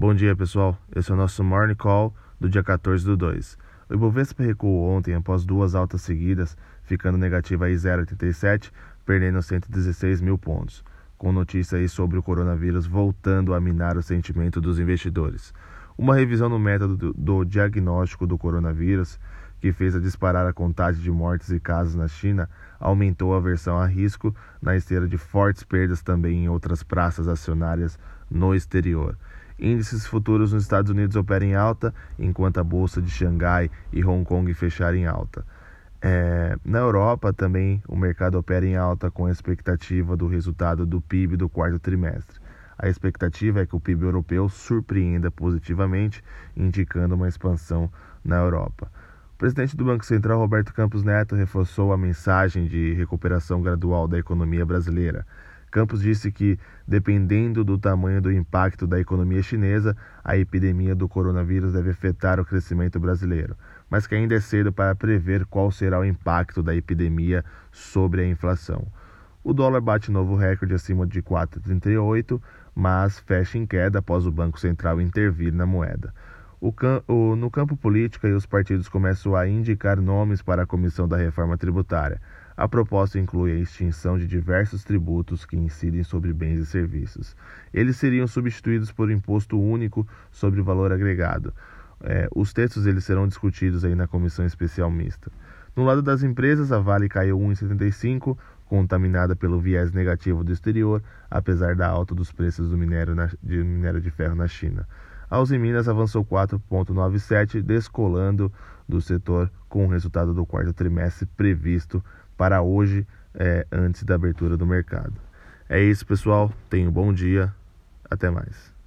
Bom dia, pessoal. Esse é o nosso Morning Call do dia 14 do 2. O Ibovespa recuou ontem após duas altas seguidas, ficando negativa aí 0,87, perdendo 116 mil pontos, com notícia aí sobre o coronavírus voltando a minar o sentimento dos investidores. Uma revisão no método do, do diagnóstico do coronavírus, que fez a disparar a contagem de mortes e casos na China, aumentou a aversão a risco na esteira de fortes perdas também em outras praças acionárias no exterior. Índices futuros nos Estados Unidos operam em alta, enquanto a bolsa de Xangai e Hong Kong fecharam em alta. É, na Europa também o mercado opera em alta com a expectativa do resultado do PIB do quarto trimestre. A expectativa é que o PIB europeu surpreenda positivamente, indicando uma expansão na Europa. O presidente do Banco Central, Roberto Campos Neto, reforçou a mensagem de recuperação gradual da economia brasileira. Campos disse que, dependendo do tamanho do impacto da economia chinesa, a epidemia do coronavírus deve afetar o crescimento brasileiro, mas que ainda é cedo para prever qual será o impacto da epidemia sobre a inflação. O dólar bate novo recorde acima de 4,38, mas fecha em queda após o Banco Central intervir na moeda. O, o, no campo político, os partidos começam a indicar nomes para a comissão da reforma tributária. A proposta inclui a extinção de diversos tributos que incidem sobre bens e serviços. Eles seriam substituídos por imposto único sobre valor agregado. É, os textos eles serão discutidos aí na comissão especial mista. No lado das empresas, a Vale caiu 1,75, contaminada pelo viés negativo do exterior, apesar da alta dos preços do minério, na, de minério de ferro na China. A Uzi Minas avançou 4,97, descolando do setor com o resultado do quarto trimestre previsto para hoje, é, antes da abertura do mercado. É isso, pessoal. Tenham um bom dia. Até mais.